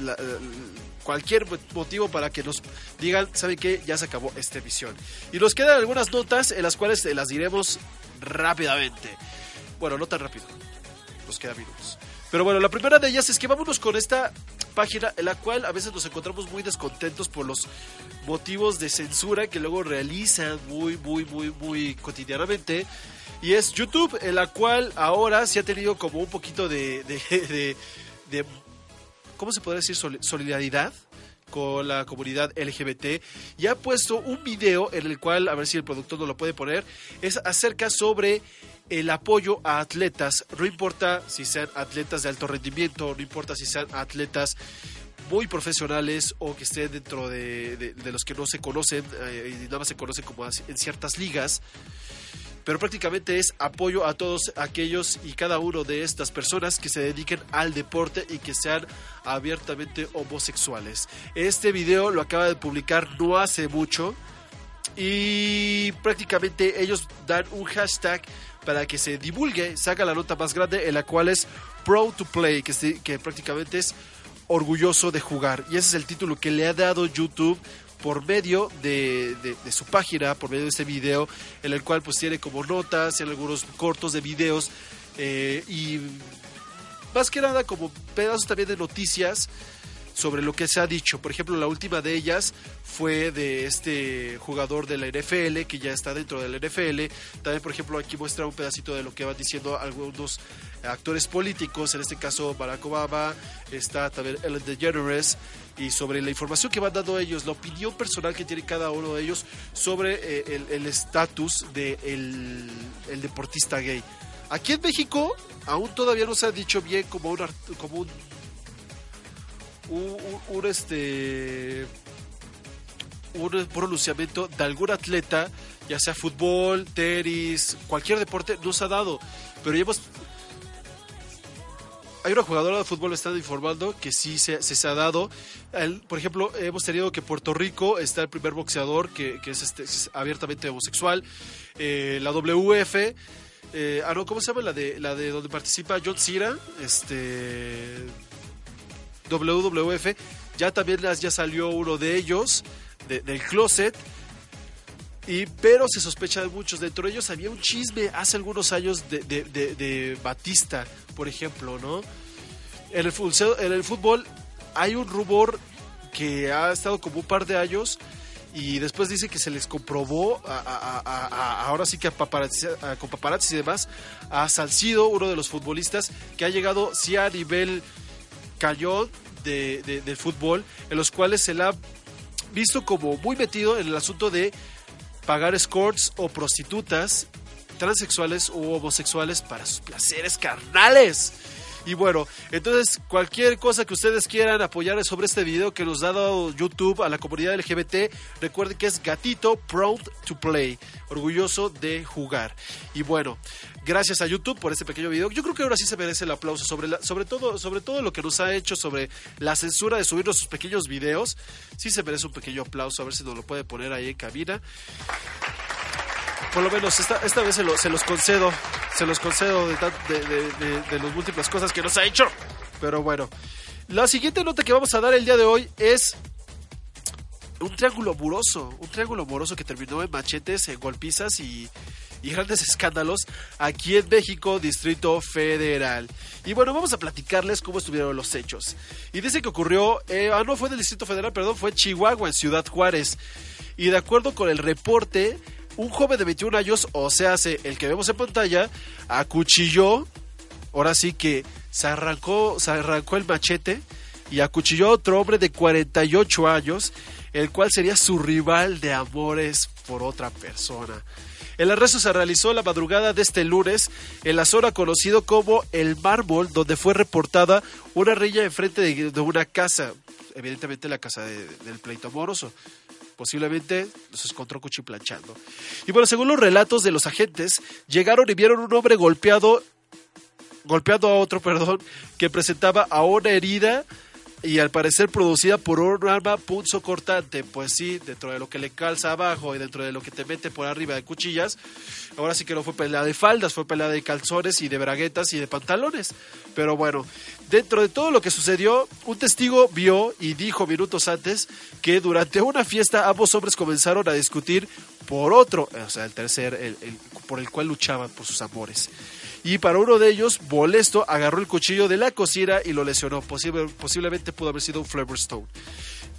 cualquier motivo para que nos digan, ¿saben qué? Ya se acabó esta emisión. Y nos quedan algunas notas en las cuales las diremos rápidamente. Bueno, no tan rápido. Nos quedan minutos. Pero bueno, la primera de ellas es que vámonos con esta página en la cual a veces nos encontramos muy descontentos por los motivos de censura que luego realizan muy, muy, muy, muy cotidianamente. Y es YouTube, en la cual ahora se ha tenido como un poquito de, de- de- ¿cómo se podría decir? Sol- Solidaridad con la comunidad LGBT y ha puesto un video en el cual, a ver si el productor nos lo puede poner, es acerca sobre el apoyo a atletas, no importa si sean atletas de alto rendimiento, no importa si sean atletas muy profesionales o que estén dentro de, los que no se conocen eh, y nada más se conocen como en ciertas ligas pero prácticamente es apoyo a todos aquellos y cada uno de estas personas que se dediquen al deporte y que sean abiertamente homosexuales. Este video lo acaba de publicar no hace mucho y prácticamente ellos dan un hashtag para que se divulgue, se haga la nota más grande en la cual es Proud to Play, que, que prácticamente es orgulloso de jugar. Y ese es el título que le ha dado YouTube por medio de, de- de su página, por medio de este video, en el cual pues tiene como notas, tiene algunos cortos de videos eh, y más que nada como pedazos también de noticias sobre lo que se ha dicho. Por ejemplo, la última de ellas fue de este jugador de la NFL que ya está dentro de la NFL. También, por ejemplo, aquí muestra un pedacito de lo que van diciendo algunos actores políticos, en este caso Barack Obama, está también Ellen DeGeneres, y sobre la información que van dando ellos, la opinión personal que tiene cada uno de ellos sobre eh, el- estatus del de el, deportista gay. Aquí en México aún todavía no se ha dicho bien como un, como un un, un- un, este un pronunciamiento de algún atleta, ya sea fútbol, tenis, cualquier deporte, no se ha dado. Pero ya hemos. Hay una jugadora de fútbol me están informando que sí se, se, ha dado. Por ejemplo, hemos tenido que Puerto Rico está el primer boxeador que, que es, este, es abiertamente homosexual. Eh, la WF. eh, ah, no, ¿cómo se llama? La de, la de donde participa John Cena. Este. WWF, ya también ya salió uno de ellos de- del closet. Y, pero se sospecha de muchos. Dentro de ellos había un chisme hace algunos años de, de- de- Batista, por ejemplo, ¿no? En el, fútbol, en el fútbol hay un rumor que ha estado como un par de años y después dice que se les comprobó, ahora sí que paparazzi, a- con paparazzi y demás, a Salcido, uno de los futbolistas, que ha llegado sí a nivel cañón de, fútbol, en los cuales se le ha visto como muy metido en el asunto de pagar escorts o prostitutas transexuales u homosexuales para sus placeres carnales. Y bueno, entonces cualquier cosa que ustedes quieran apoyar sobre este video que nos ha dado YouTube a la comunidad LGBT, recuerden que es gatito proud to play, orgulloso de jugar. Y bueno, gracias a YouTube por este pequeño video. Yo creo que ahora sí se merece el aplauso sobre sobre todo sobre todo lo que nos ha hecho sobre la censura de subir sus pequeños videos. Sí se merece un pequeño aplauso, a ver si nos lo puede poner ahí en cabina. Por lo menos esta, esta vez se, lo- se los concedo, se los concedo de, de, de, de- las múltiples cosas que nos ha hecho. Pero bueno, la siguiente nota que vamos a dar el día de hoy es un triángulo amoroso, un triángulo amoroso que terminó en machetes, en golpizas y, y grandes escándalos aquí en México, Distrito Federal. Y bueno, vamos a platicarles cómo estuvieron los hechos. Y dice que ocurrió, eh, ah, no fue del Distrito Federal, perdón, fue Chihuahua, en Ciudad Juárez. Y de acuerdo con el reporte, un joven de 21 años, o sea, el que vemos en pantalla, acuchilló, ahora sí que se arrancó, se arrancó el machete y acuchilló a otro hombre de 48 años, el cual sería su rival de amores por otra persona. El arresto se realizó la madrugada de este lunes en la zona conocido como El Mármol, donde fue reportada una riña enfrente de, de una casa. evidentemente la casa de- del pleito amoroso. Posiblemente los encontró cuchiplanchando. Y bueno, según los relatos de los agentes, llegaron y vieron un hombre golpeado, golpeando a otro, perdón, que presentaba a una herida y al parecer producida por un arma punzo cortante. Pues sí, dentro de lo que le calza abajo y dentro de lo que te mete por arriba de cuchillas, ahora sí que no fue pelea de faldas, fue pelea de calzones y de braguetas y de pantalones. Pero bueno, dentro de todo lo que sucedió, un testigo vio y dijo minutos antes que durante una fiesta ambos hombres comenzaron a discutir por otro, o sea, el tercer, el- el- por el cual luchaban por sus amores. Y para uno de ellos, molesto, agarró el cuchillo de la cocina y lo lesionó. Posible- posiblemente pudo haber sido un Flavorstone.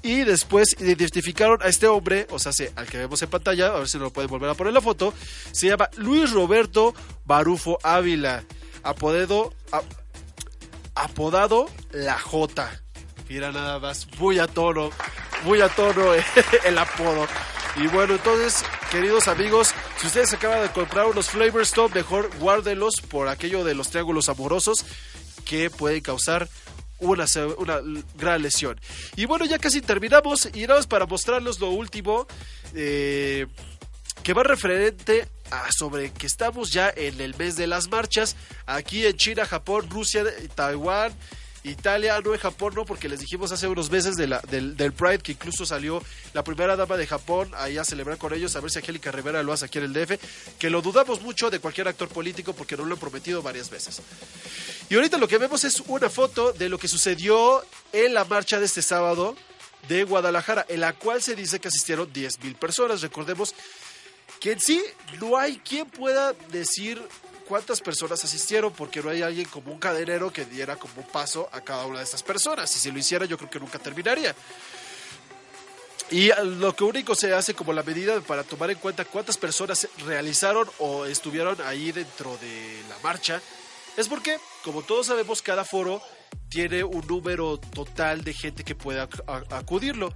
Y después identificaron a este hombre, o sea, se- al que vemos en pantalla, a ver si nos lo pueden volver a poner la foto. Se llama Luis Roberto Barufo Ávila, apodado, apodado La J. Mira nada más, muy a muy a el apodo. Y bueno, entonces, queridos amigos, si ustedes acaban de comprar unos Flavor Stone, mejor guárdenlos por aquello de los triángulos amorosos que pueden causar una, una gran lesión. Y bueno, ya casi terminamos y nada más para mostrarles lo último. eh, que va referente a sobre que estamos ya en el mes de las marchas aquí en China, Japón, Rusia, Taiwán, Italia, no en Japón, no, porque les dijimos hace unos meses del, del Pride que incluso salió la primera dama de Japón ahí a celebrar con ellos, a ver si Angélica Rivera lo hace aquí en el DF, que lo dudamos mucho de cualquier actor político porque nos lo han prometido varias veces. Y ahorita lo que vemos es una foto de lo que sucedió en la marcha de este sábado de Guadalajara, en la cual se dice que asistieron 10 mil personas. Recordemos que en sí no hay quien pueda decir cuántas personas asistieron porque no hay alguien como un cadenero que diera como paso a cada una de estas personas. Y si lo hiciera yo creo que nunca terminaría. Y lo que único se hace como la medida para tomar en cuenta cuántas personas realizaron o estuvieron ahí dentro de la marcha es porque, como todos sabemos, cada foro tiene un número total de gente que puede ac- a- acudirlo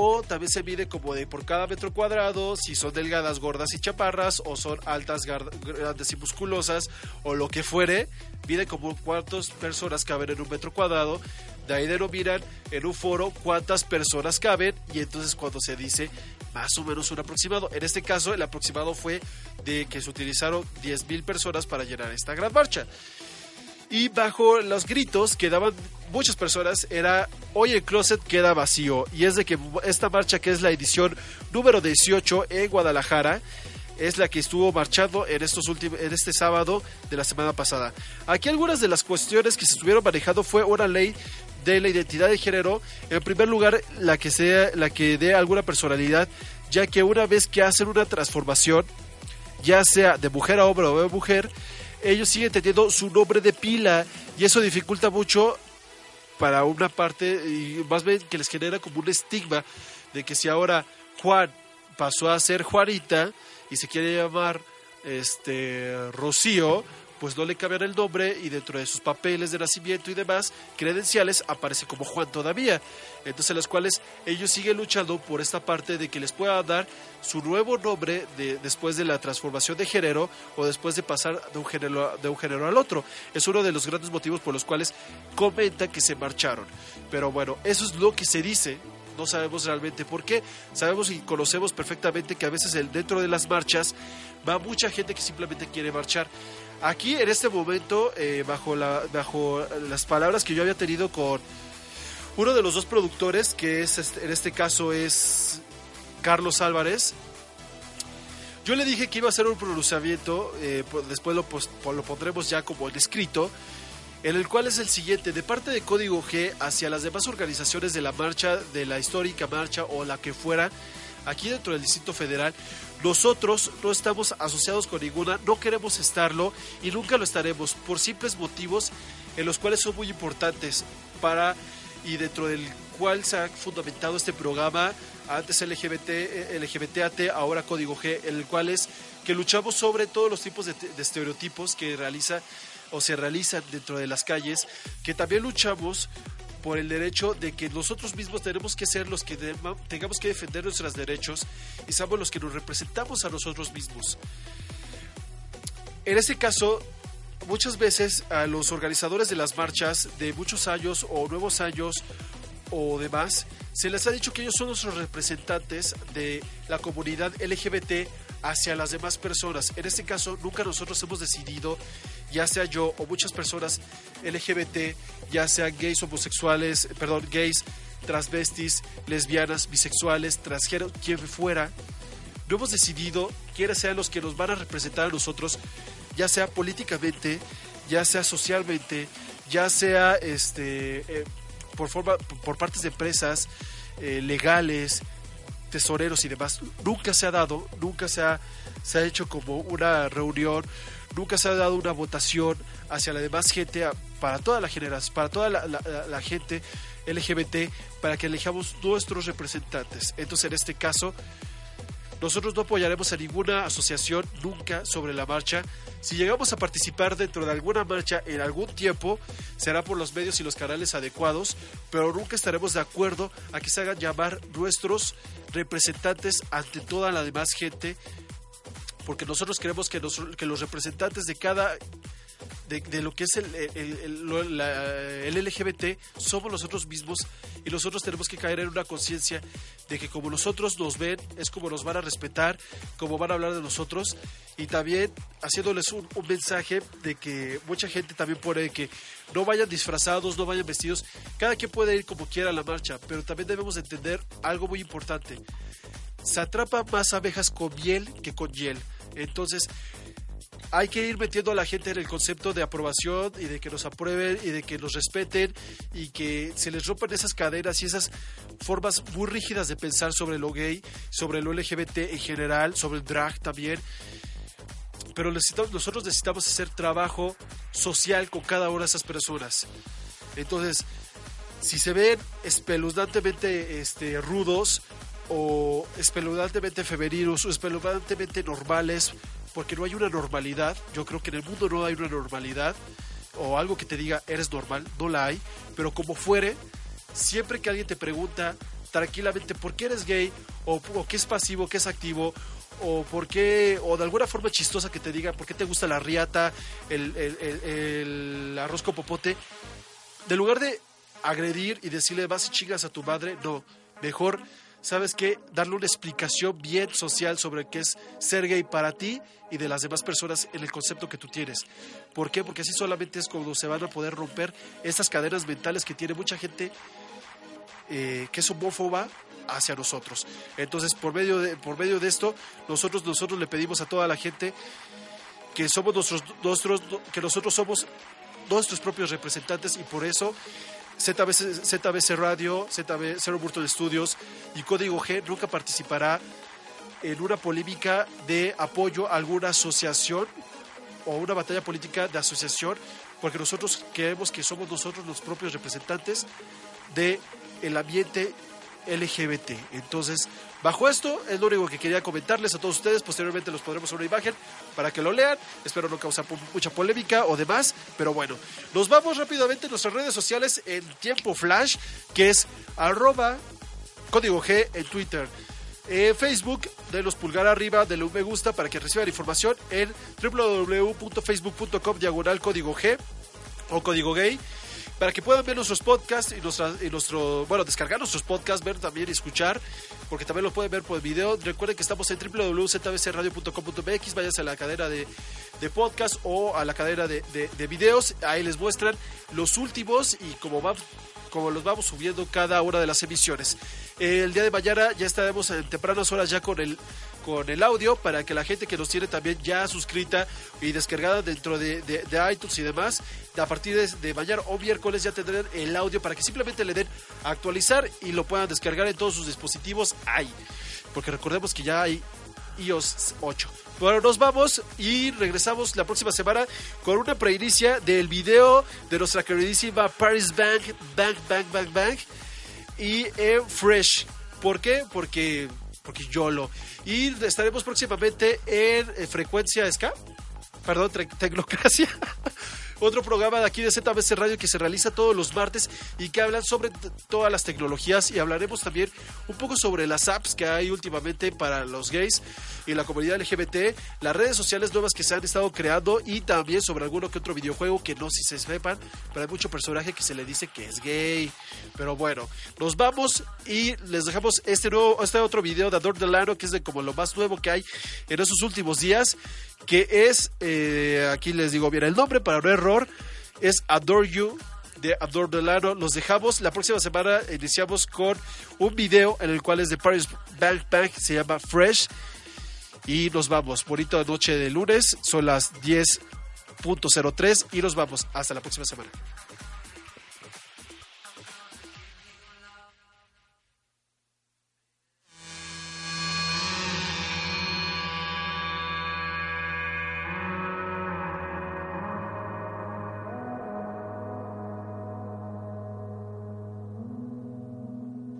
o también se mide como de por cada metro cuadrado, si son delgadas, gordas y chaparras, o son altas, grandes y musculosas, o lo que fuere, mide como cuántas personas caben en un metro cuadrado, de ahí denominan en un foro cuántas personas caben, y entonces cuando se dice más o menos un aproximado, en este caso el aproximado fue de que se utilizaron 10.000 personas para llenar esta gran marcha y bajo los gritos que daban muchas personas era hoy el closet queda vacío y es de que esta marcha que es la edición número 18 en Guadalajara es la que estuvo marchando en estos últimos en este sábado de la semana pasada. Aquí algunas de las cuestiones que se estuvieron manejando fue una ley de la identidad de género, en primer lugar la que sea la que dé alguna personalidad, ya que una vez que hacen una transformación ya sea de mujer a hombre o de mujer, ellos siguen teniendo su nombre de pila y eso dificulta mucho para una parte y más bien que les genera como un estigma de que si ahora Juan pasó a ser Juanita y se quiere llamar este Rocío, pues no le cambian el nombre y dentro de sus papeles de nacimiento y demás credenciales aparece como Juan todavía. Entonces las cuales ellos siguen luchando por esta parte de que les pueda dar su nuevo nombre de, después de la transformación de género o después de pasar de un género, de un género al otro. Es uno de los grandes motivos por los cuales comentan que se marcharon. Pero bueno, eso es lo que se dice. No sabemos realmente por qué. Sabemos y conocemos perfectamente que a veces dentro de las marchas va mucha gente que simplemente quiere marchar. Aquí en este momento, eh, bajo, la, bajo las palabras que yo había tenido con uno de los dos productores, que es este- en este caso es Carlos Álvarez, yo le dije que iba a hacer un pronunciamiento, eh, po- después lo, po- lo pondremos ya como en escrito, en el cual es el siguiente, de parte de Código G hacia las demás organizaciones de la marcha, de la histórica marcha o la que fuera, aquí dentro del Distrito Federal, nosotros no estamos asociados con ninguna, no queremos estarlo y nunca lo estaremos por simples motivos en los cuales son muy importantes para y dentro del cual se ha fundamentado este programa, antes LGBT, eh, LGBTAT, ahora Código G, en el cual es que luchamos sobre todos los tipos de, estereotipos que realiza o se realizan dentro de las calles, que también luchamos por el derecho de que nosotros mismos tenemos que ser los que tengamos que defender nuestros derechos y somos los que nos representamos a nosotros mismos. En este caso, muchas veces a los organizadores de las marchas de muchos años o nuevos años o demás, se les ha dicho que ellos son los representantes de la comunidad LGBT hacia las demás personas. En este caso, nunca nosotros hemos decidido, ya sea yo o muchas personas LGBT, ya sean gays, homosexuales, perdón, gays, transvestis, lesbianas, bisexuales, transgéneros, quien fuera, no hemos decidido quiénes sean los que nos van a representar a nosotros, ya sea políticamente, ya sea socialmente, ya sea este eh, por forma por partes de empresas eh, legales, tesoreros y demás. Nunca se ha dado, nunca se ha, se ha hecho como una reunión, nunca se ha dado una votación hacia la demás gente, para toda la generación, para toda la gente LGBT, para que elijamos nuestros representantes. Entonces, en este caso, nosotros no apoyaremos a ninguna asociación nunca sobre la marcha. Si llegamos a participar dentro de alguna marcha en algún tiempo, será por los medios y los canales adecuados, pero nunca estaremos de acuerdo a que se hagan llamar nuestros representantes ante toda la demás gente, porque nosotros creemos que, nos- que los representantes de cada de, de lo que es el, el- el- la- el LGBT somos nosotros mismos y nosotros tenemos que caer en una conciencia de que como nosotros nos ven es como nos van a respetar, como van a hablar de nosotros y también haciéndoles un, un mensaje de que mucha gente también pone que no vayan disfrazados, no vayan vestidos, cada quien puede ir como quiera a la marcha, pero también debemos entender algo muy importante. Se atrapan más abejas con miel que con hiel. Entonces, hay que ir metiendo a la gente en el concepto de aprobación y de que nos aprueben y de que nos respeten y que se les rompan esas cadenas y esas formas muy rígidas de pensar sobre lo gay, sobre lo LGBT en general, sobre el drag también. Pero nosotros necesitamos hacer trabajo social con cada una de esas personas. Entonces, si se ven espeluznantemente este, rudos o espeluznantemente femeninos o espeluznantemente normales, porque no hay una normalidad, yo creo que en el mundo no hay una normalidad o algo que te diga eres normal, no la hay, pero como fuere, siempre que alguien te pregunta tranquilamente por qué eres gay o, o qué es pasivo, qué es activo o por qué, o de alguna forma chistosa que te diga por qué te gusta la riata, el, arroz con popote, de lugar de agredir y decirle vas y chingas a tu madre, no, mejor, ¿sabes qué? Darle una explicación bien social sobre qué es ser gay para ti y de las demás personas en el concepto que tú tienes. ¿Por qué? Porque así solamente es como se van a poder romper estas cadenas mentales que tiene mucha gente eh, que es homófoba hacia nosotros. Entonces, por medio de, por medio de esto, nosotros, nosotros le pedimos a toda la gente que somos nuestros, nuestros, que nosotros somos nuestros propios representantes y por eso ZBC, ZBC Radio, ZB, Zero Burton Studios y Código G nunca participará en una polémica de apoyo a alguna asociación o una batalla política de asociación, porque nosotros creemos que somos nosotros los propios representantes de el ambiente LGBT. Entonces, bajo esto es lo único que quería comentarles a todos ustedes. Posteriormente los pondremos una imagen para que lo lean. Espero no causar mucha polémica o demás. Pero bueno, nos vamos rápidamente a nuestras redes sociales en tiempo flash, que es arroba código G en Twitter. En Facebook, denos pulgar arriba, denle un me gusta para que reciban información en www.facebook.com diagonal código G o código gay para que puedan ver nuestros podcasts y, nuestra, y nuestro, bueno, descargar nuestros podcasts, ver también y escuchar, porque también lo pueden ver por video. Recuerden que estamos en www.zbcradio.com.mx, váyanse a la cadena de, de podcast o a la cadena de, de, de videos, ahí les muestran los últimos y como vamos como los vamos subiendo cada una de las emisiones. El día de mañana ya estaremos en tempranas horas ya con el con el audio para que la gente que nos tiene también ya suscrita y descargada dentro de, iTunes y demás, a partir de, mañana o miércoles ya tendrán el audio para que simplemente le den actualizar y lo puedan descargar en todos sus dispositivos ahí. Porque recordemos que ya hay iOS 8. Bueno, nos vamos y regresamos la próxima semana con una preinicia del video de nuestra queridísima Paris Bank, Bank, Bank, Bank, Bank y en Fresh. ¿Por qué? Porque, porque YOLO. Y estaremos próximamente en, eh, Frecuencia Ska, perdón, Tecnocracia. otro programa de aquí de ZBC Radio que se realiza todos los martes y que hablan sobre todas las tecnologías y hablaremos también un poco sobre las apps que hay últimamente para los gays y la comunidad LGBT, las redes sociales nuevas que se han estado creando y también sobre alguno que otro videojuego que no si se sepan, pero hay mucho personaje que se le dice que es gay. Pero bueno, nos vamos y les dejamos este nuevo, este otro video de Adore Delano, que es de como lo más nuevo que hay en esos últimos días, que es, eh, aquí les digo bien el nombre para no error, es Adore You de Adore Delano. Los dejamos. La próxima semana iniciamos con un video en el cual es de Paris Bang Bang, se llama Fresh. Y nos vamos. Bonita noche de lunes. Son las 10.03 y nos vamos. Hasta la próxima semana.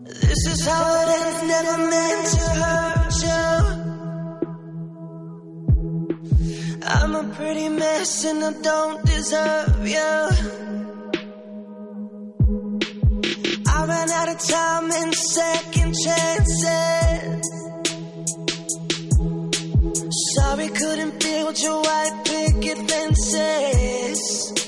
This is how it ends, never meant to hurt you. I'm a pretty mess and I don't deserve you. I ran out of time and second chances. Sorry, couldn't build your white picket fences.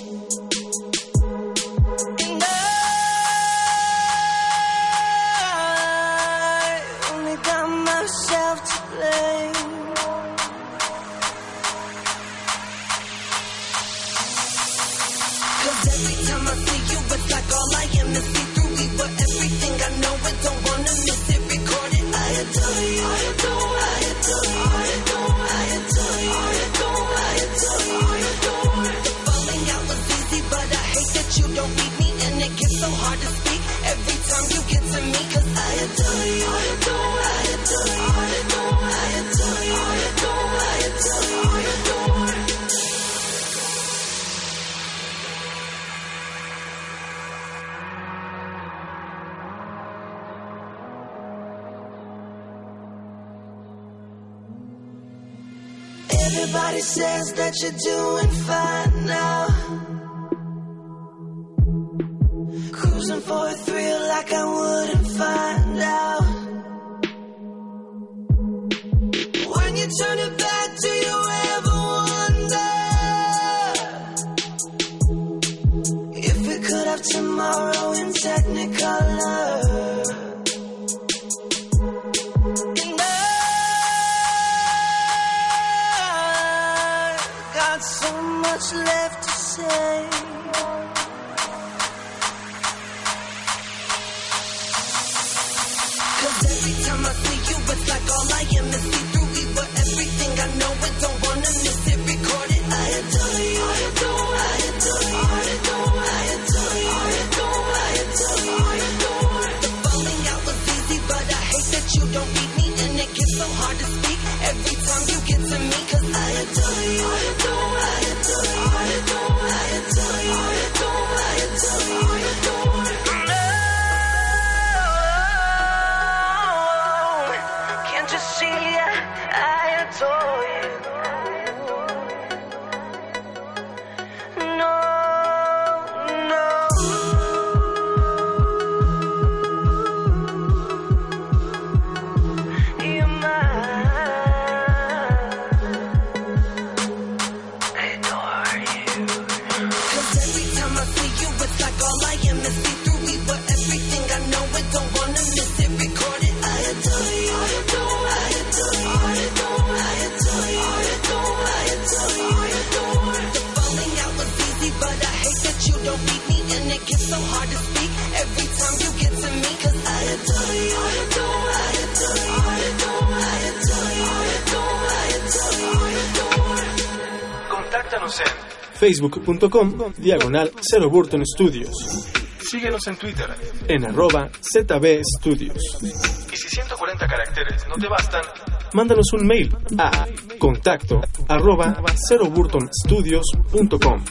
Everybody says that you're doing fine now. Cruising for a thrill like I I got so much left to say. Cause every time I see you, it's like all I am is see through me. But everything I know, I don't wanna miss it. Contáctanos en facebook.com diagonal 0 Burton Studios, Síguenos en Twitter. en arroba ZB Studios. Y si 140 caracteres no te bastan, Mándanos un mail a contacto arroba 0burtonstudios.com.